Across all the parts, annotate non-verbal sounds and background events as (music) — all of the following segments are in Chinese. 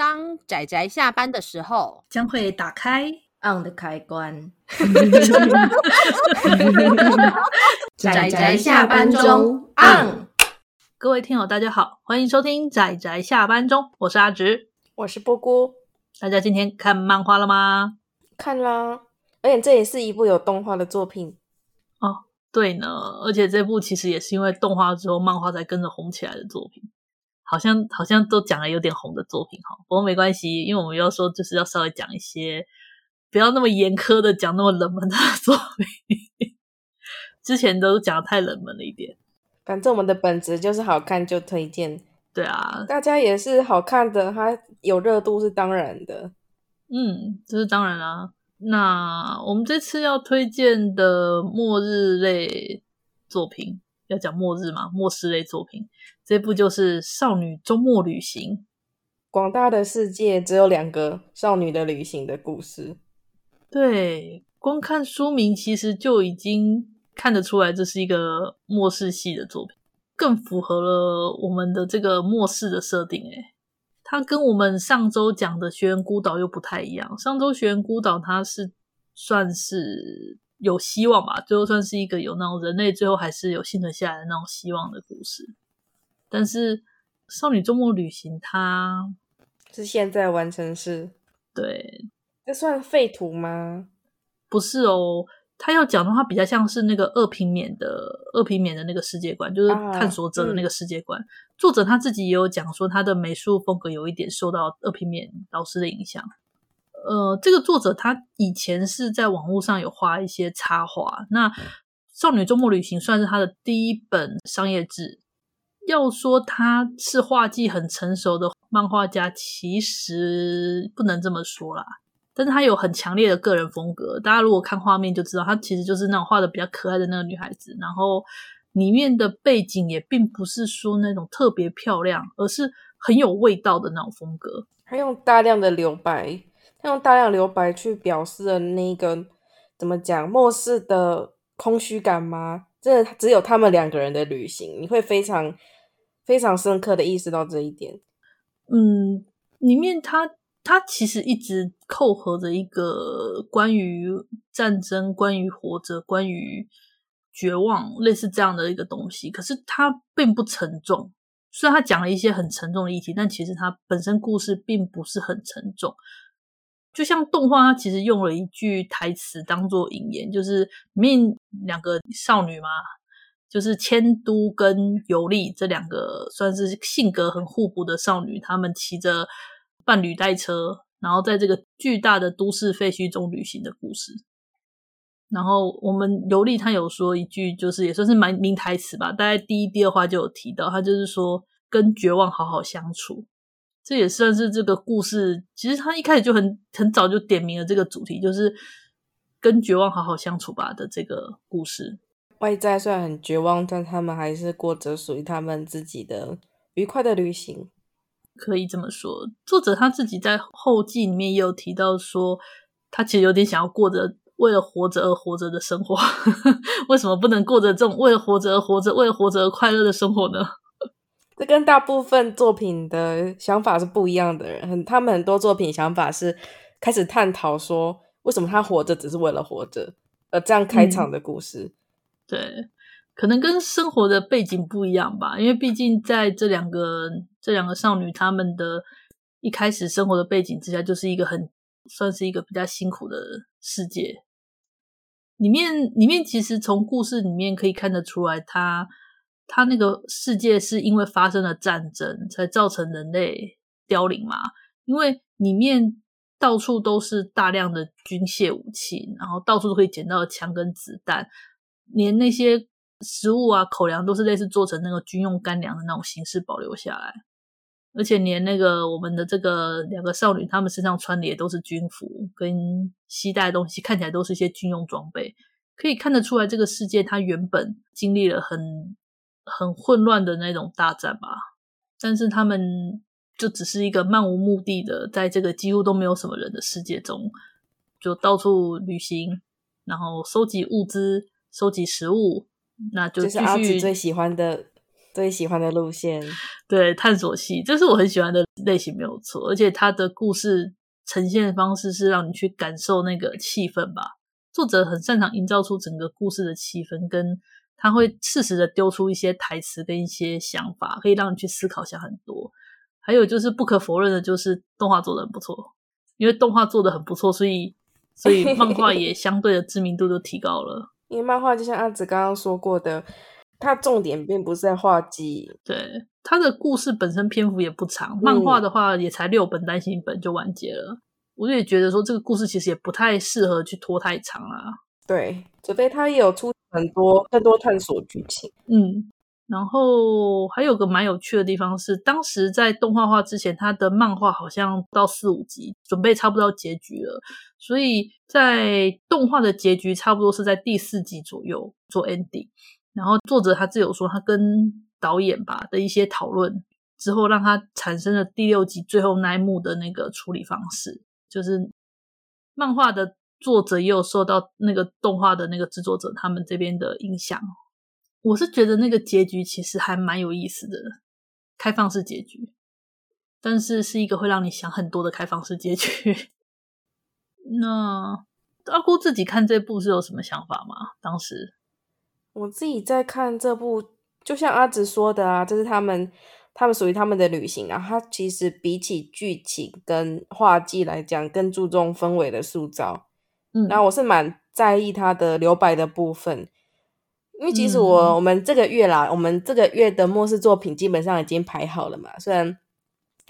当仔仔下班的时候，将会打开 on 的开关。(laughs) 仔仔下班中 on。各位听友，大家好，欢迎收听仔仔下班中，我是阿直，我是波姑。大家今天看漫画了吗？看啦，而且这也是一部有动画的作品哦。对呢，而且这部其实也是因为动画之后，漫画才跟着红起来的作品。好像好像都讲了有点红的作品哈，不过没关系，因为我们要说就是要稍微讲一些不要那么严苛的讲那么冷门的 (laughs) 作品，之前都讲得太冷门了一点。反正我们的本质就是好看就推荐，对啊，大家也是好看的，它有热度是当然的，嗯，这是当然啊。那我们这次要推荐的末日类作品。要讲末日嘛，末世类作品，这部就是《少女周末旅行》。广大的世界只有两个少女的旅行的故事。对，光看书名其实就已经看得出来，这是一个末世系的作品，更符合了我们的这个末世的设定。诶，它跟我们上周讲的《悬垣孤岛》又不太一样。上周《悬垣孤岛》它是算是。有希望吧，最后算是一个有那种人类最后还是有幸存下来的那种希望的故事。但是《少女周末旅行》它是现在完成式，对，这算废土吗？不是哦，他要讲的话比较像是那个二平面的二平面的那个世界观，就是探索者的那个世界观。啊嗯、作者他自己也有讲说，他的美术风格有一点受到二平面老师的影响。呃，这个作者他以前是在网络上有画一些插画，那《少女周末旅行》算是他的第一本商业志。要说他是画技很成熟的漫画家，其实不能这么说啦。但是他有很强烈的个人风格，大家如果看画面就知道，他其实就是那种画的比较可爱的那个女孩子。然后里面的背景也并不是说那种特别漂亮，而是很有味道的那种风格。还用大量的留白。他用大量留白去表示了那个怎么讲末世的空虚感吗？这只有他们两个人的旅行，你会非常非常深刻的意识到这一点。嗯，里面他他其实一直扣合着一个关于战争、关于活着、关于绝望类似这样的一个东西，可是它并不沉重。虽然他讲了一些很沉重的议题，但其实它本身故事并不是很沉重。就像动画，它其实用了一句台词当做引言，就是里面两个少女嘛，就是千都跟尤利这两个算是性格很互补的少女，她们骑着伴侣代车，然后在这个巨大的都市废墟中旅行的故事。然后我们尤利她有说一句，就是也算是蛮名台词吧，大概第一、第二话就有提到，她就是说跟绝望好好相处。这也算是这个故事，其实他一开始就很很早就点明了这个主题，就是跟绝望好好相处吧的这个故事。外在虽然很绝望，但他们还是过着属于他们自己的愉快的旅行，可以这么说。作者他自己在后记里面也有提到说，他其实有点想要过着为了活着而活着的生活。(laughs) 为什么不能过着这种为了活着而活着、为了活着而快乐的生活呢？这跟大部分作品的想法是不一样的人，很他们很多作品想法是开始探讨说，为什么他活着只是为了活着，而这样开场的故事。嗯，对，可能跟生活的背景不一样吧，因为毕竟在这两个这两个少女她们的一开始生活的背景之下，就是一个很算是一个比较辛苦的世界。里面里面其实从故事里面可以看得出来，他。他那个世界是因为发生了战争，才造成人类凋零嘛？因为里面到处都是大量的军械武器，然后到处都可以捡到枪跟子弹，连那些食物啊、口粮都是类似做成那个军用干粮的那种形式保留下来，而且连那个我们的这个两个少女，她们身上穿的也都是军服，跟携带的东西看起来都是一些军用装备，可以看得出来这个世界它原本经历了很。很混乱的那种大战吧，但是他们就只是一个漫无目的的，在这个几乎都没有什么人的世界中，就到处旅行，然后收集物资、收集食物，那就是阿紫最喜欢的最喜欢的路线，对，探索系，这是我很喜欢的类型，没有错。而且它的故事呈现的方式是让你去感受那个气氛吧。作者很擅长营造出整个故事的气氛，跟他会适时的丢出一些台词跟一些想法，可以让你去思考下很多。还有就是不可否认的，就是动画做的很不错，因为动画做的很不错，所以所以漫画也相对的知名度都提高了。(laughs) 因为漫画就像阿紫刚刚说过的，它重点并不是在画技，对，它的故事本身篇幅也不长，漫画的话也才六本单行本就完结了。嗯、我也觉得说这个故事其实也不太适合去拖太长啊。对，除非他也有出很多更多探索剧情，嗯。然后还有个蛮有趣的地方是，当时在动画化之前，他的漫画好像到四五集，准备差不多结局了。所以在动画的结局差不多是在第四集左右做 ending。然后作者他自有说，他跟导演吧的一些讨论之后，让他产生了第六集最后那一幕的那个处理方式。就是漫画的作者也有受到那个动画的那个制作者他们这边的影响。我是觉得那个结局其实还蛮有意思的，开放式结局，但是是一个会让你想很多的开放式结局。(laughs) 那阿姑自己看这部是有什么想法吗？当时我自己在看这部，就像阿紫说的啊，这是他们他们属于他们的旅行啊。然后它其实比起剧情跟画技来讲，更注重氛围的塑造。嗯，然后我是蛮在意他的留白的部分。因为其实我、嗯、我们这个月啦，我们这个月的末世作品基本上已经排好了嘛。虽然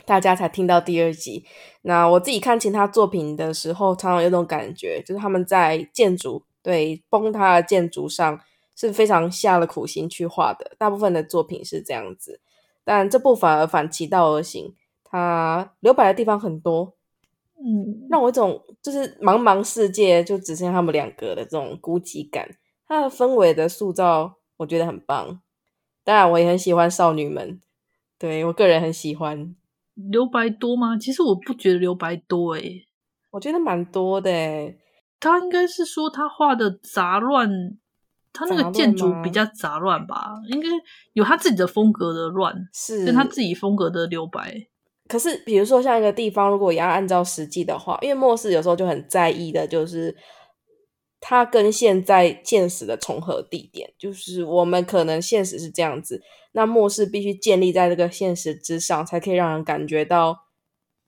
大家才听到第二集，那我自己看其他作品的时候，常常有种感觉，就是他们在建筑对崩塌的建筑上是非常下了苦心去画的。大部分的作品是这样子，但这部反而反其道而行，它留白的地方很多，嗯，让我一种就是茫茫世界就只剩下他们两个的这种孤寂感。它的氛围的塑造，我觉得很棒。当然，我也很喜欢少女们，对，我个人很喜欢。留白多吗？其实我不觉得留白多诶，我觉得蛮多的诶。他应该是说他画的杂乱，他那个建筑比较杂乱吧？应该有他自己的风格的乱，是跟他自己风格的留白。可是，比如说像一个地方，如果也要按照实际的话，因为末世有时候就很在意的，就是。它跟现在现实的重合地点，就是我们可能现实是这样子，那末世必须建立在这个现实之上，才可以让人感觉到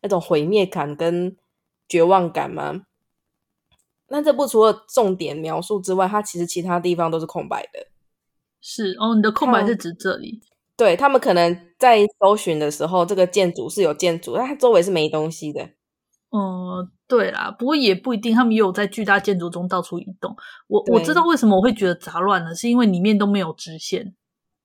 那种毁灭感跟绝望感吗？那这部除了重点描述之外，它其实其他地方都是空白的。是哦，你的空白是指这里？对，他们可能在搜寻的时候，这个建筑是有建筑，但它周围是没东西的。嗯，对啦，不过也不一定，他们也有在巨大建筑中到处移动。我我知道为什么我会觉得杂乱了，是因为里面都没有直线，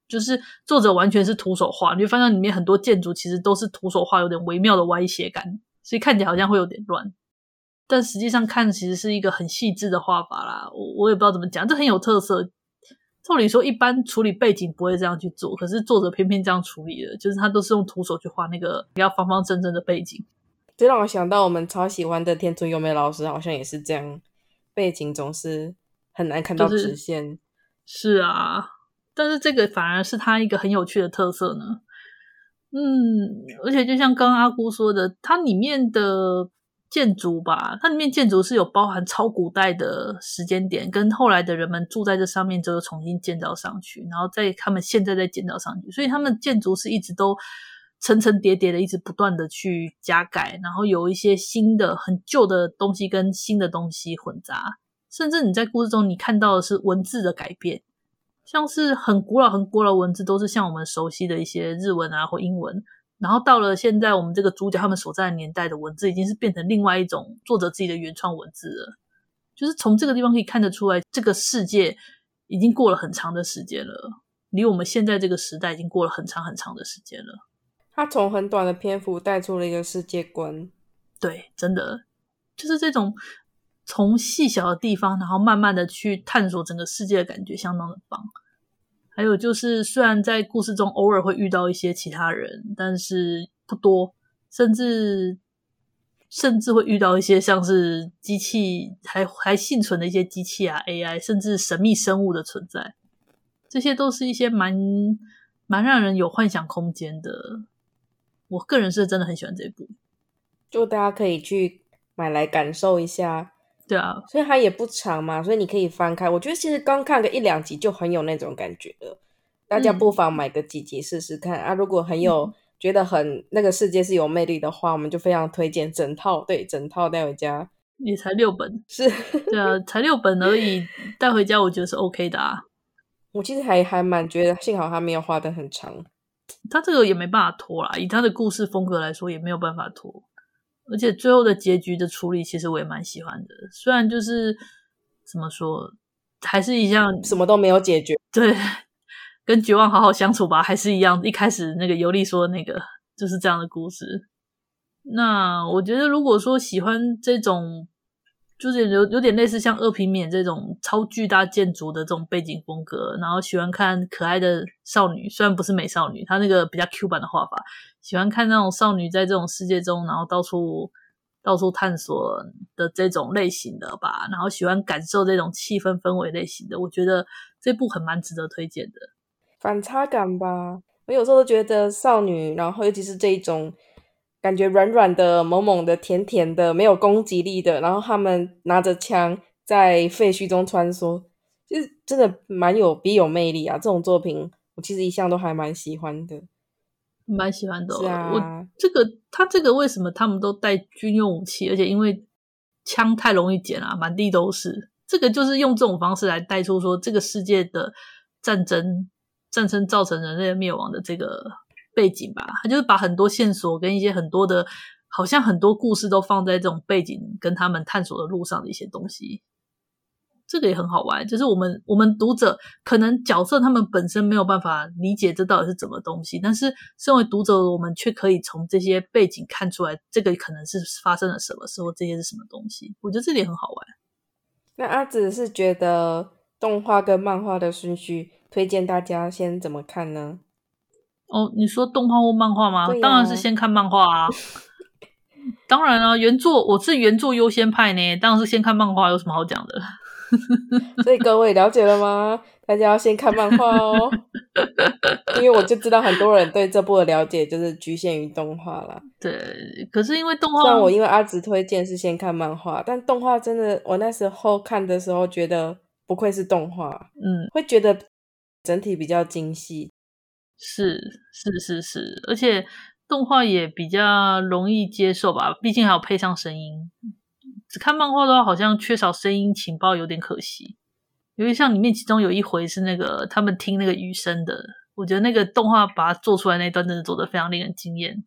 就是作者完全是徒手画，你会发现里面很多建筑其实都是徒手画，有点微妙的歪斜感，所以看起来好像会有点乱。但实际上看其实是一个很细致的画法啦，我我也不知道怎么讲，这很有特色。照理说，一般处理背景不会这样去做，可是作者偏偏这样处理了，就是他都是用徒手去画那个比较方方正正的背景。这让我想到我们超喜欢的田村由美老师，好像也是这样，背景总是很难看到直线。是，是啊，但是这个反而是他一个很有趣的特色呢。嗯，而且就像刚刚阿姑说的，它里面的建筑吧，它里面建筑是有包含超古代的时间点，跟后来的人们住在这上面之后重新建造上去，然后在他们现在再建造上去，所以他们建筑是一直都。层层叠叠的，一直不断的去加盖，然后有一些新的、很旧的东西跟新的东西混杂，甚至你在故事中你看到的是文字的改变，像是很古老、很古老文字，都是像我们熟悉的一些日文啊或英文，然后到了现在，我们这个主角他们所在的年代的文字，已经是变成另外一种作者自己的原创文字了。就是从这个地方可以看得出来，这个世界已经过了很长的时间了，离我们现在这个时代已经过了很长很长的时间了。他从很短的篇幅带出了一个世界观，对，真的就是这种从细小的地方，然后慢慢的去探索整个世界的感觉，相当的棒。还有就是，虽然在故事中偶尔会遇到一些其他人，但是不多，甚至甚至会遇到一些像是机器还还幸存的一些机器啊、AI，甚至神秘生物的存在，这些都是一些蛮。蛮让人有幻想空间的。我个人是真的很喜欢这一部，就大家可以去买来感受一下。对啊，所以它也不长嘛，所以你可以翻开。我觉得其实刚看个一两集就很有那种感觉了。大家不妨买个几集试试看、嗯、啊！如果很有、嗯、觉得很那个世界是有魅力的话，我们就非常推荐整套。对，整套带回家也才六本，是对啊，才六本而已，带回家我觉得是 OK 的啊。我其实还还蛮觉得，幸好他没有画的很长。他这个也没办法拖啦，以他的故事风格来说，也没有办法拖。而且最后的结局的处理，其实我也蛮喜欢的。虽然就是怎么说，还是一样，什么都没有解决。对，(laughs) 跟绝望好好相处吧，还是一样。一开始那个尤利说的那个就是这样的故事。那我觉得，如果说喜欢这种。就是有有点类似像二平面这种超巨大建筑的这种背景风格，然后喜欢看可爱的少女，虽然不是美少女，她那个比较 Q 版的画法，喜欢看那种少女在这种世界中，然后到处到处探索的这种类型的吧，然后喜欢感受这种气氛氛围类型的，我觉得这部很蛮值得推荐的。反差感吧，我有时候都觉得少女，然后尤其是这一种。感觉软软的、萌萌的、甜甜的，没有攻击力的。然后他们拿着枪在废墟中穿梭，就是真的蛮有别有魅力啊！这种作品我其实一向都还蛮喜欢的，蛮喜欢的哦。是啊，我这个他这个为什么他们都带军用武器？而且因为枪太容易捡啊，满地都是。这个就是用这种方式来带出说这个世界的战争，战争造成人类灭亡的这个。背景吧，他就是把很多线索跟一些很多的，好像很多故事都放在这种背景跟他们探索的路上的一些东西，这个也很好玩。就是我们我们读者可能角色他们本身没有办法理解这到底是什么东西，但是身为读者，我们却可以从这些背景看出来，这个可能是发生了什么时候，这些是什么东西。我觉得这里很好玩。那阿紫是觉得动画跟漫画的顺序，推荐大家先怎么看呢？哦，你说动画或漫画吗？啊、当然是先看漫画啊！(laughs) 当然了、啊，原作我是原作优先派呢，当然是先看漫画，有什么好讲的？(laughs) 所以各位了解了吗？大家要先看漫画哦，(laughs) 因为我就知道很多人对这部的了解就是局限于动画啦。对，可是因为动画，虽然我因为阿紫推荐是先看漫画，但动画真的，我那时候看的时候觉得不愧是动画，嗯，会觉得整体比较精细。是是是是，而且动画也比较容易接受吧，毕竟还有配上声音。只看漫画的话，好像缺少声音情报，有点可惜。因为像里面其中有一回是那个他们听那个雨声的，我觉得那个动画把它做出来那段真的做得非常令人惊艳。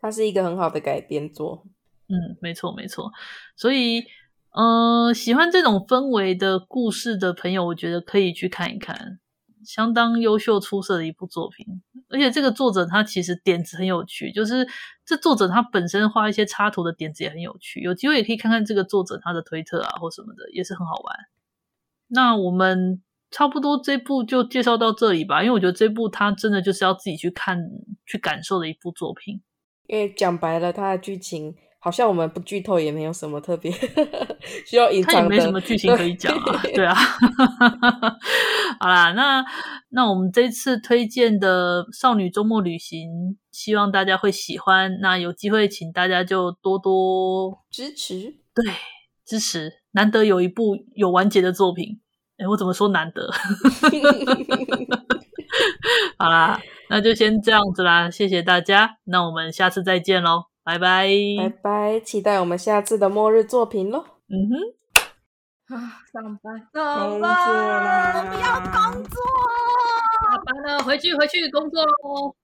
它是一个很好的改编作，嗯，没错没错。所以，呃，喜欢这种氛围的故事的朋友，我觉得可以去看一看。相当优秀出色的一部作品，而且这个作者他其实点子很有趣，就是这作者他本身画一些插图的点子也很有趣，有机会也可以看看这个作者他的推特啊或什么的，也是很好玩。那我们差不多这部就介绍到这里吧，因为我觉得这部他真的就是要自己去看去感受的一部作品，因为讲白了，他的剧情。好像我们不剧透也没有什么特别 (laughs) 需要隐藏的，他也没什么剧情可以讲啊，对啊。(laughs) 好啦，那那我们这次推荐的《少女周末旅行》，希望大家会喜欢。那有机会，请大家就多多支持，对，支持。难得有一部有完结的作品，哎，我怎么说难得？(laughs) 好啦，那就先这样子啦，谢谢大家，那我们下次再见喽。拜拜，拜拜！期待我们下次的末日作品喽。嗯哼，啊，上班，上班，我不要工作，下班了，回去，回去工作喽。